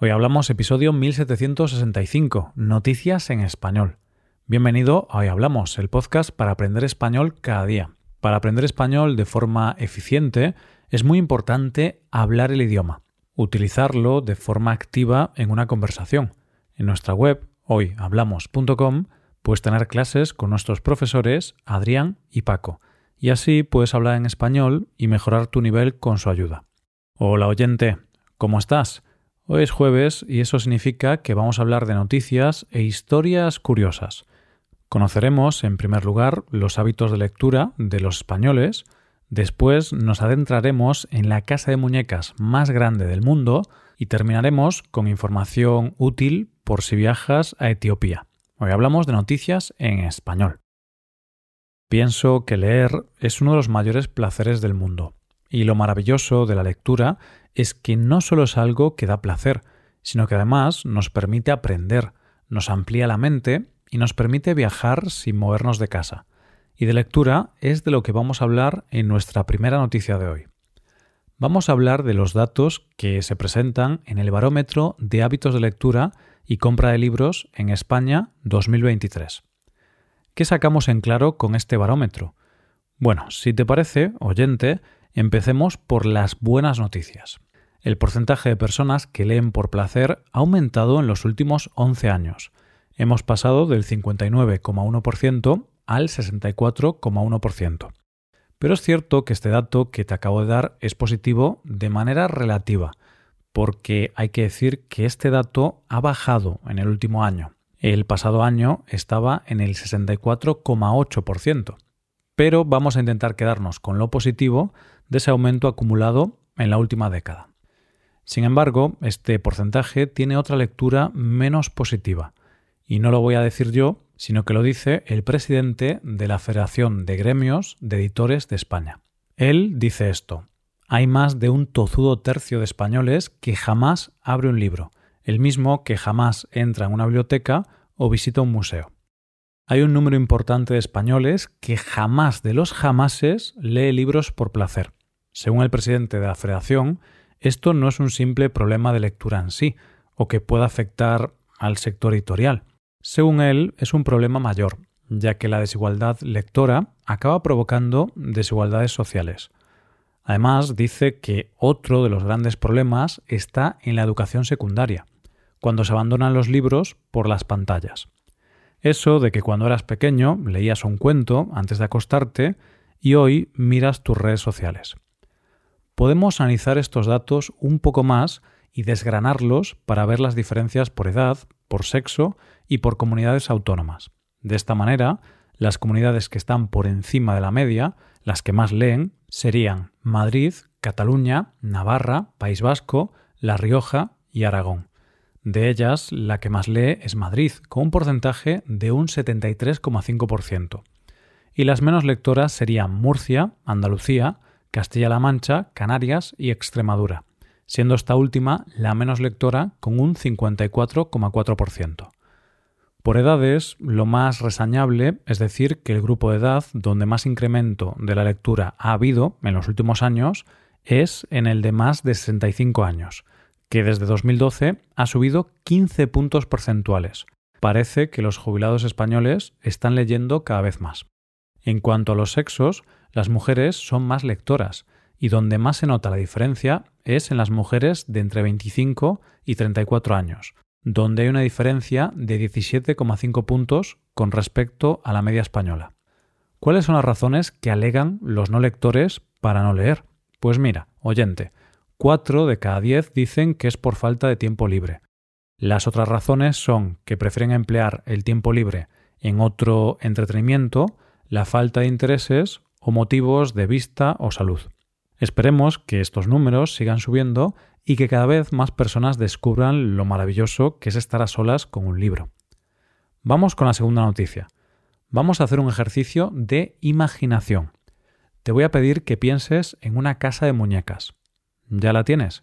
Hoy hablamos episodio 1765, Noticias en Español. Bienvenido a Hoy Hablamos, el podcast para aprender español cada día. Para aprender español de forma eficiente es muy importante hablar el idioma, utilizarlo de forma activa en una conversación. En nuestra web, hoyhablamos.com, puedes tener clases con nuestros profesores Adrián y Paco, y así puedes hablar en español y mejorar tu nivel con su ayuda. Hola oyente, ¿cómo estás? Hoy es jueves y eso significa que vamos a hablar de noticias e historias curiosas. Conoceremos, en primer lugar, los hábitos de lectura de los españoles, después nos adentraremos en la casa de muñecas más grande del mundo y terminaremos con información útil por si viajas a Etiopía. Hoy hablamos de noticias en español. Pienso que leer es uno de los mayores placeres del mundo, y lo maravilloso de la lectura es que no solo es algo que da placer, sino que además nos permite aprender, nos amplía la mente y nos permite viajar sin movernos de casa. Y de lectura es de lo que vamos a hablar en nuestra primera noticia de hoy. Vamos a hablar de los datos que se presentan en el barómetro de hábitos de lectura y compra de libros en España 2023. ¿Qué sacamos en claro con este barómetro? Bueno, si te parece, oyente, empecemos por las buenas noticias. El porcentaje de personas que leen por placer ha aumentado en los últimos 11 años, hemos pasado del 59,1% al 64,1%. Pero es cierto que este dato que te acabo de dar es positivo de manera relativa, porque hay que decir que este dato ha bajado en el último año. El pasado año estaba en el 64,8%. Pero vamos a intentar quedarnos con lo positivo de ese aumento acumulado en la última década. Sin embargo, este porcentaje tiene otra lectura menos positiva, y no lo voy a decir yo, sino que lo dice el presidente de la Federación de Gremios de Editores de España. Él dice esto. Hay más de un tozudo tercio de españoles que jamás abre un libro, el mismo que jamás entra en una biblioteca o visita un museo. Hay un número importante de españoles que jamás de los jamases lee libros por placer. Según el presidente de la Federación, esto no es un simple problema de lectura en sí, o que pueda afectar al sector editorial. Según él, es un problema mayor, ya que la desigualdad lectora acaba provocando desigualdades sociales. Además, dice que otro de los grandes problemas está en la educación secundaria, cuando se abandonan los libros por las pantallas. Eso de que cuando eras pequeño leías un cuento antes de acostarte y hoy miras tus redes sociales. Podemos analizar estos datos un poco más y desgranarlos para ver las diferencias por edad, por sexo y por comunidades autónomas. De esta manera, las comunidades que están por encima de la media, las que más leen, serían Madrid, Cataluña, Navarra, País Vasco, La Rioja y Aragón. De ellas, la que más lee es Madrid, con un porcentaje de un 73,5%. Y las menos lectoras serían Murcia, Andalucía, Castilla-La Mancha, Canarias y Extremadura, siendo esta última la menos lectora con un 54,4%. Por edades, lo más resañable es decir que el grupo de edad donde más incremento de la lectura ha habido en los últimos años es en el de más de 65 años, que desde 2012 ha subido 15 puntos porcentuales. Parece que los jubilados españoles están leyendo cada vez más. En cuanto a los sexos, las mujeres son más lectoras, y donde más se nota la diferencia es en las mujeres de entre 25 y 34 años, donde hay una diferencia de 17,5 puntos con respecto a la media española. ¿Cuáles son las razones que alegan los no lectores para no leer? Pues mira, oyente, 4 de cada 10 dicen que es por falta de tiempo libre. Las otras razones son que prefieren emplear el tiempo libre en otro entretenimiento, la falta de intereses o motivos de vista o salud. Esperemos que estos números sigan subiendo y que cada vez más personas descubran lo maravilloso que es estar a solas con un libro. Vamos con la segunda noticia. Vamos a hacer un ejercicio de imaginación. Te voy a pedir que pienses en una casa de muñecas. ¿Ya la tienes?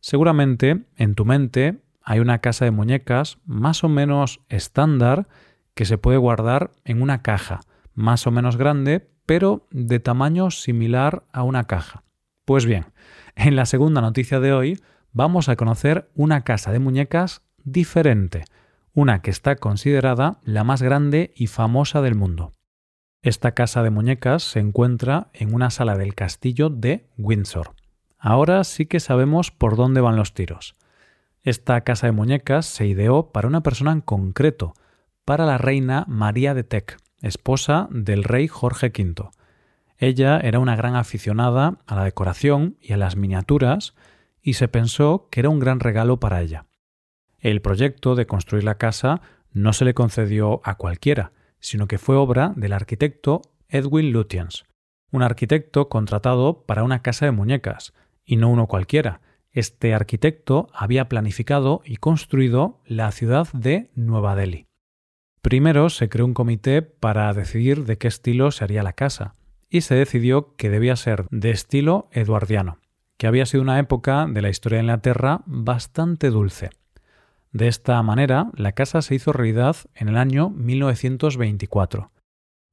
Seguramente en tu mente hay una casa de muñecas más o menos estándar que se puede guardar en una caja, más o menos grande, pero de tamaño similar a una caja. Pues bien, en la segunda noticia de hoy vamos a conocer una casa de muñecas diferente, una que está considerada la más grande y famosa del mundo. Esta casa de muñecas se encuentra en una sala del castillo de Windsor. Ahora sí que sabemos por dónde van los tiros. Esta casa de muñecas se ideó para una persona en concreto, para la reina María de Teck, esposa del rey Jorge V. Ella era una gran aficionada a la decoración y a las miniaturas y se pensó que era un gran regalo para ella. El proyecto de construir la casa no se le concedió a cualquiera, sino que fue obra del arquitecto Edwin Lutyens, un arquitecto contratado para una casa de muñecas, y no uno cualquiera. Este arquitecto había planificado y construido la ciudad de Nueva Delhi. Primero se creó un comité para decidir de qué estilo se haría la casa, y se decidió que debía ser de estilo eduardiano, que había sido una época de la historia de Inglaterra bastante dulce. De esta manera, la casa se hizo realidad en el año 1924.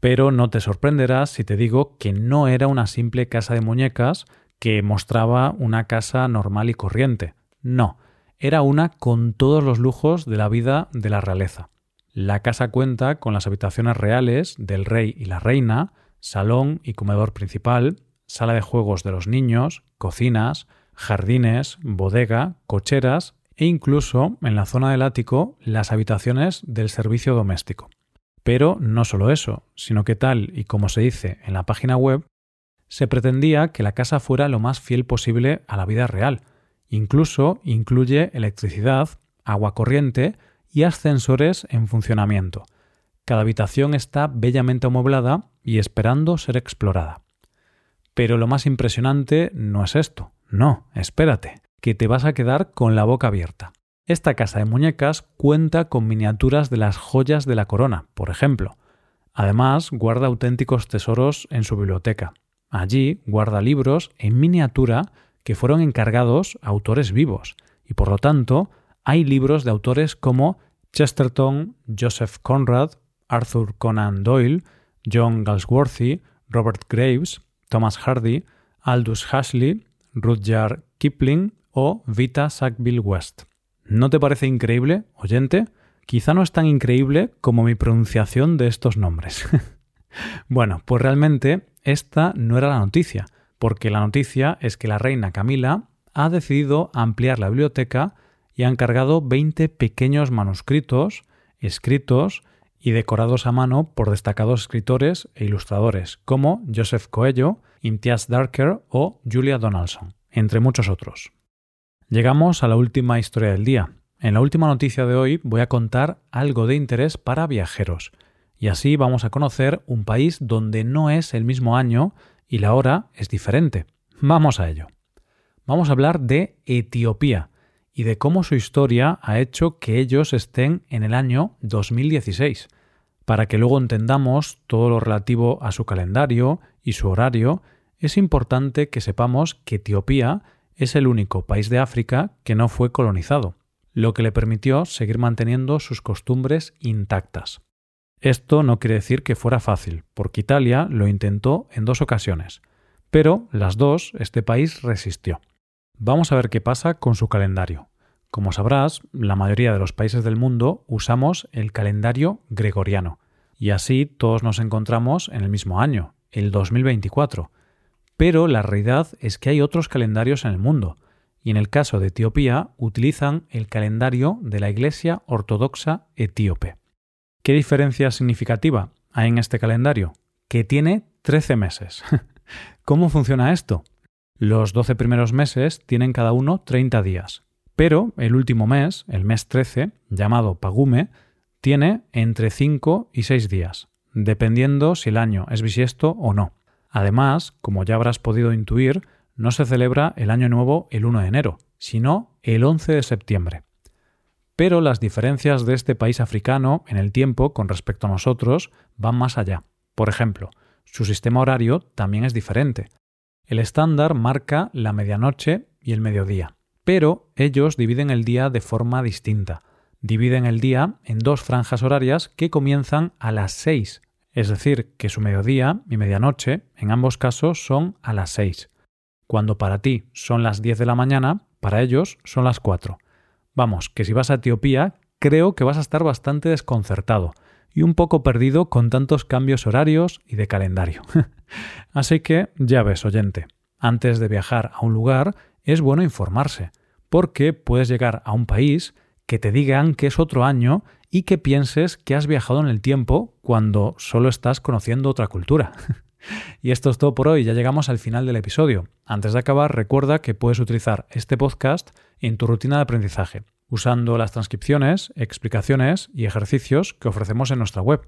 Pero no te sorprenderás si te digo que no era una simple casa de muñecas que mostraba una casa normal y corriente. No, era una con todos los lujos de la vida de la realeza. La casa cuenta con las habitaciones reales del rey y la reina, salón y comedor principal, sala de juegos de los niños, cocinas, jardines, bodega, cocheras e incluso en la zona del ático las habitaciones del servicio doméstico. Pero no solo eso, sino que tal y como se dice en la página web, se pretendía que la casa fuera lo más fiel posible a la vida real. Incluso incluye electricidad, agua corriente y ascensores en funcionamiento. Cada habitación está bellamente amueblada y esperando ser explorada. Pero lo más impresionante no es esto. No, espérate que te vas a quedar con la boca abierta. Esta casa de muñecas cuenta con miniaturas de las joyas de la corona, por ejemplo. Además, guarda auténticos tesoros en su biblioteca. Allí guarda libros en miniatura que fueron encargados a autores vivos, y por lo tanto hay libros de autores como Chesterton, Joseph Conrad, Arthur Conan Doyle, John Galsworthy, Robert Graves, Thomas Hardy, Aldous Huxley, Rudyard Kipling o Vita Sackville West. ¿No te parece increíble, oyente? Quizá no es tan increíble como mi pronunciación de estos nombres. bueno, pues realmente esta no era la noticia, porque la noticia es que la reina Camila ha decidido ampliar la biblioteca y ha encargado 20 pequeños manuscritos escritos y decorados a mano por destacados escritores e ilustradores como Joseph Coelho, Imtiaz Darker o Julia Donaldson, entre muchos otros. Llegamos a la última historia del día. En la última noticia de hoy voy a contar algo de interés para viajeros, y así vamos a conocer un país donde no es el mismo año y la hora es diferente. Vamos a ello. Vamos a hablar de Etiopía y de cómo su historia ha hecho que ellos estén en el año 2016. Para que luego entendamos todo lo relativo a su calendario y su horario, es importante que sepamos que Etiopía es el único país de África que no fue colonizado, lo que le permitió seguir manteniendo sus costumbres intactas. Esto no quiere decir que fuera fácil, porque Italia lo intentó en dos ocasiones, pero las dos este país resistió. Vamos a ver qué pasa con su calendario. Como sabrás, la mayoría de los países del mundo usamos el calendario gregoriano, y así todos nos encontramos en el mismo año, el 2024, pero la realidad es que hay otros calendarios en el mundo, y en el caso de Etiopía utilizan el calendario de la Iglesia Ortodoxa Etíope. ¿Qué diferencia significativa hay en este calendario? Que tiene 13 meses. ¿Cómo funciona esto? Los 12 primeros meses tienen cada uno 30 días, pero el último mes, el mes 13, llamado Pagume, tiene entre 5 y 6 días, dependiendo si el año es bisiesto o no. Además, como ya habrás podido intuir, no se celebra el Año Nuevo el 1 de enero, sino el 11 de septiembre. Pero las diferencias de este país africano en el tiempo con respecto a nosotros van más allá. Por ejemplo, su sistema horario también es diferente. El estándar marca la medianoche y el mediodía, pero ellos dividen el día de forma distinta. Dividen el día en dos franjas horarias que comienzan a las 6 es decir, que su mediodía y medianoche en ambos casos son a las 6. Cuando para ti son las 10 de la mañana, para ellos son las 4. Vamos, que si vas a Etiopía, creo que vas a estar bastante desconcertado y un poco perdido con tantos cambios horarios y de calendario. Así que ya ves, oyente, antes de viajar a un lugar es bueno informarse, porque puedes llegar a un país que te digan que es otro año y que pienses que has viajado en el tiempo cuando solo estás conociendo otra cultura. y esto es todo por hoy, ya llegamos al final del episodio. Antes de acabar, recuerda que puedes utilizar este podcast en tu rutina de aprendizaje usando las transcripciones, explicaciones y ejercicios que ofrecemos en nuestra web.